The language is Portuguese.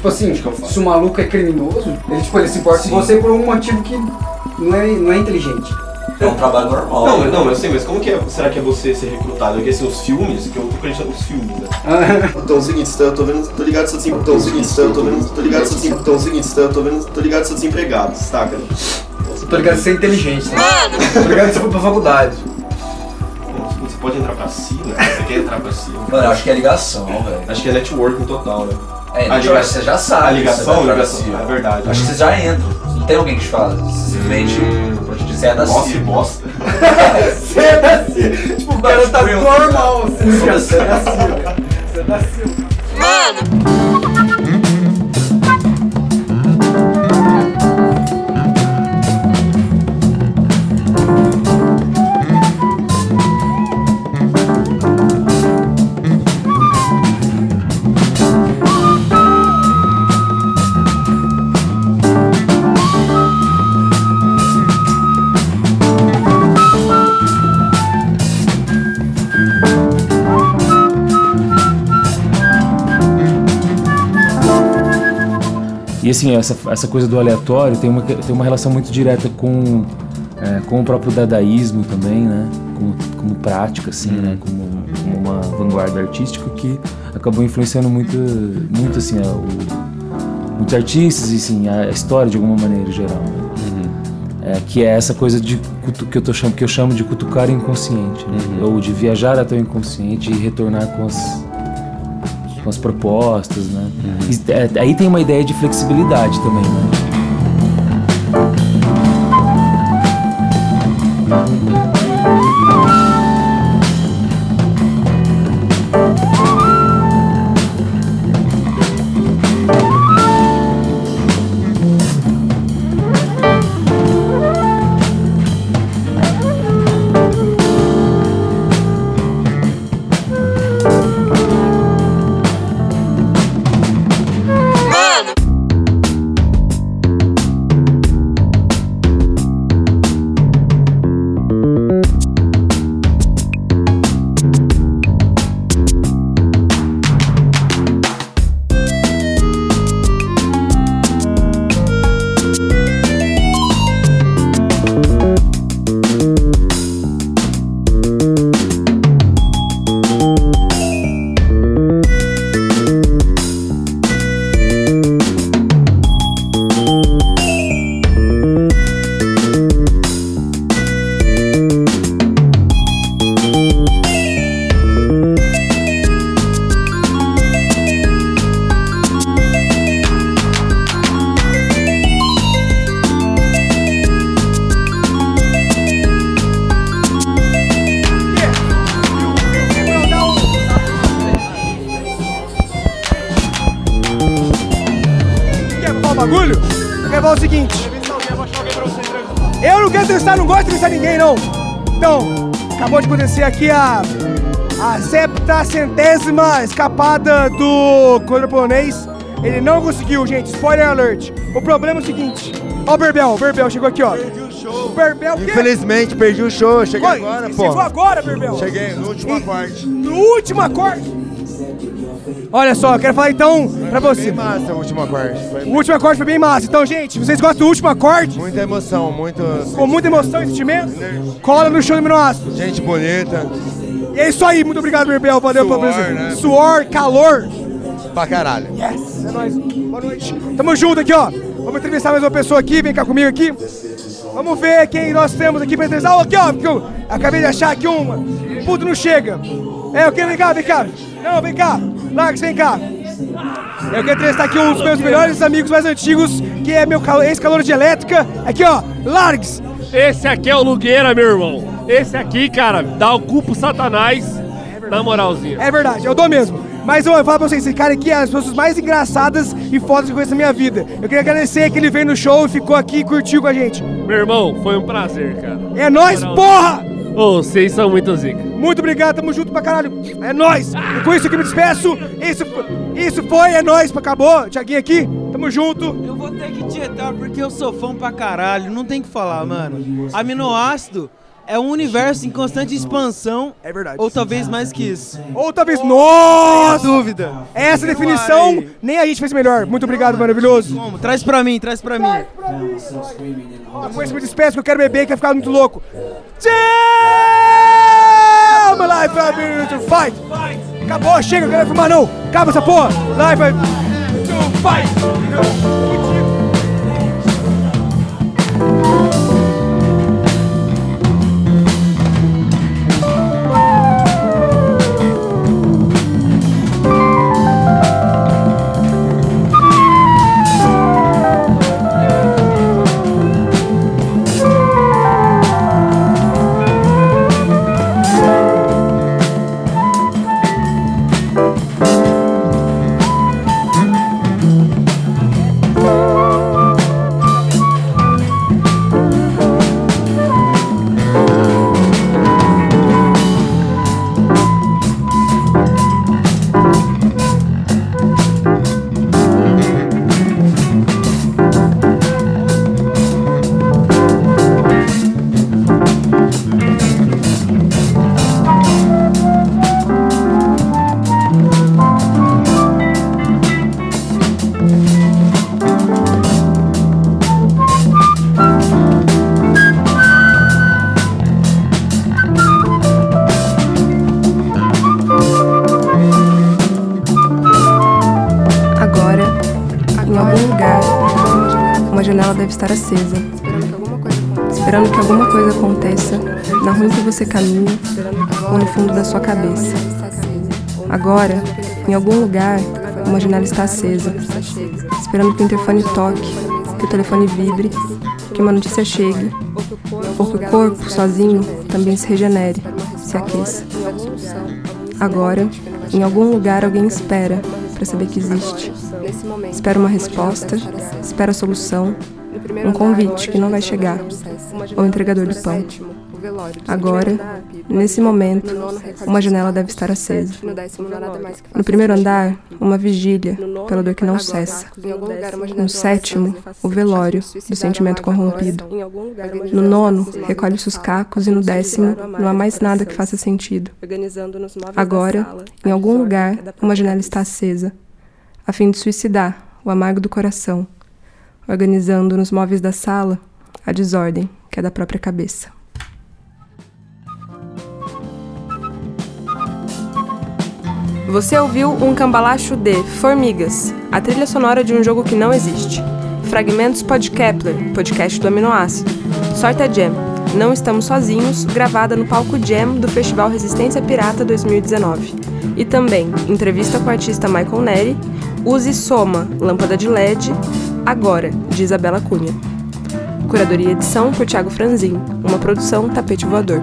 tipo assim, que se o maluco é criminoso, ele, tipo, ele se importa Sim. com você por um motivo que não é, não é inteligente. É um trabalho normal. Não, mas- não, mas assim, mas como que é, será que é você ser recrutado? Porque assim, os filmes, que eu tô acreditando nos filmes, né? Então é o seguinte, eu tô vendo, tô ligado, assim, então é o seguinte, eu tô vendo, tô ligado, assim, então é o seguinte, eu tô vendo, tô ligado, sou desempregado, saca? Tô ligado de ser inteligente, né? Tô ligado de você for pra faculdade. Você pode entrar pra cima, você quer entrar pra cima. Mano, eu acho que é ligação, velho. Acho que é networking total, né? É, A acho liga- que você já sabe. A ligação, você vai a pra ligação, cima. é verdade. Acho que você já entra. Não tem alguém que te fala. Você simplesmente pode dizer é da Nossa, que Ciro. bosta. Você é da Silva. Tipo, o cara tá Real. normal, assim. Você é da Silva. Você é da Silva. E assim, essa, essa coisa do aleatório tem uma, tem uma relação muito direta com, é, com o próprio dadaísmo também, né? Como, como prática, assim, né? Como, como uma vanguarda artística que acabou influenciando muito, muito assim, a- o- muitos artistas e assim, a história de alguma maneira em geral. né? É, que é essa coisa de que eu, tô cham, que eu chamo de cutucar inconsciente, né? ou de viajar até o inconsciente e retornar com as, com as propostas, né? E, é, aí tem uma ideia de flexibilidade também, né? Bagulho? Eu quero falar o seguinte. Eu não quero testar, não gosto de testar ninguém, não. Então, acabou de acontecer aqui a. A septa centésima escapada do contra polonês. Ele não conseguiu, gente. Spoiler alert. O problema é o seguinte. Ó o Berbel, o Berbel chegou aqui, ó. O Berbel, o quê? Infelizmente, perdi o show. Cheguei Oi, agora, você pô. Chegou agora, Berbel. Cheguei no último acorde. No último acorde. Olha só, eu quero falar então pra você. Bem massa o último acorde. Foi O último acorde foi bem massa. Então, gente, vocês gostam do último acorde? muita emoção, muito. Com muita emoção e sentimento? Cola no show do Minoastro. Gente bonita. E é isso aí, muito obrigado, Berbel. Valeu pela Suor, presença. né? Suor, calor. Pra caralho. Yes, é nóis. Boa noite. Tamo junto aqui, ó. Vamos entrevistar mais uma pessoa aqui, vem cá comigo aqui. Vamos ver quem nós temos aqui pra entrevistar. Ó, aqui, ó, porque eu acabei de achar aqui uma. Puto, não chega. É, eu quero, vem cá, vem cá. Não, vem cá. Largs, vem cá. Eu quero entrevistar aqui um dos meus melhores amigos mais antigos, que é meu cal- ex-calor de elétrica. Aqui, ó, Largs. Esse aqui é o Lugueira, meu irmão. Esse aqui, cara, dá o cu pro Satanás. Na moralzinha. É verdade, eu dou mesmo. Mas eu falo pra vocês, esse cara aqui é as pessoas mais engraçadas e fodas que eu conheço na minha vida. Eu queria agradecer que ele veio no show e ficou aqui e curtiu com a gente. Meu irmão, foi um prazer, cara. É nóis, porra! Ô, vocês são muito zica. Muito obrigado, tamo junto pra caralho. É nóis! E com isso aqui me despeço. Isso, isso foi, é nóis, acabou. Tiaguinho aqui, tamo junto. Eu vou ter que tietar porque eu sou fã pra caralho, não tem que falar, mano. Aminoácido é um universo em constante expansão. É verdade. Ou talvez mais que isso. Ou talvez. Nossa! dúvida. Essa definição nem a gente fez melhor. Muito obrigado, maravilhoso. Como? Traz pra mim, traz pra mim. Não conheço muito espécie que eu quero beber, que vai ficar muito louco. Damn! Life I'm to fight! Acabou, chega, eu quero fumar não! Acaba essa porra! Life I'm to fight! Deve estar acesa, esperando que alguma coisa aconteça na rua em que você caminha ou no fundo da sua cabeça. Agora, em algum lugar, uma janela está acesa, esperando que o interfone toque, que o telefone vibre, que uma notícia chegue, ou que o corpo, sozinho, também se regenere, se aqueça. Agora, em algum lugar, alguém espera para saber que existe. Espera uma resposta, espera a solução, um convite que não vai chegar, ou entregador do pão. Agora, nesse momento, uma janela deve estar acesa. No primeiro andar, uma vigília, pela dor que não cessa. No sétimo, o velório do sentimento corrompido. No nono, recolhe-se os cacos e no décimo, não há mais nada que faça sentido. Agora, em algum lugar, uma janela está acesa, a fim de suicidar o amargo do coração, organizando nos móveis da sala a desordem que é da própria cabeça. Você ouviu um cambalacho de Formigas, a trilha sonora de um jogo que não existe. Fragmentos Pod Kepler, podcast do aminoácido. Sorte Jam, Não Estamos Sozinhos, gravada no palco Jam do Festival Resistência Pirata 2019. E também entrevista com o artista Michael Neri, Use Soma, Lâmpada de LED, Agora, de Isabela Cunha. Curadoria e edição por Thiago Franzin, uma produção Tapete Voador.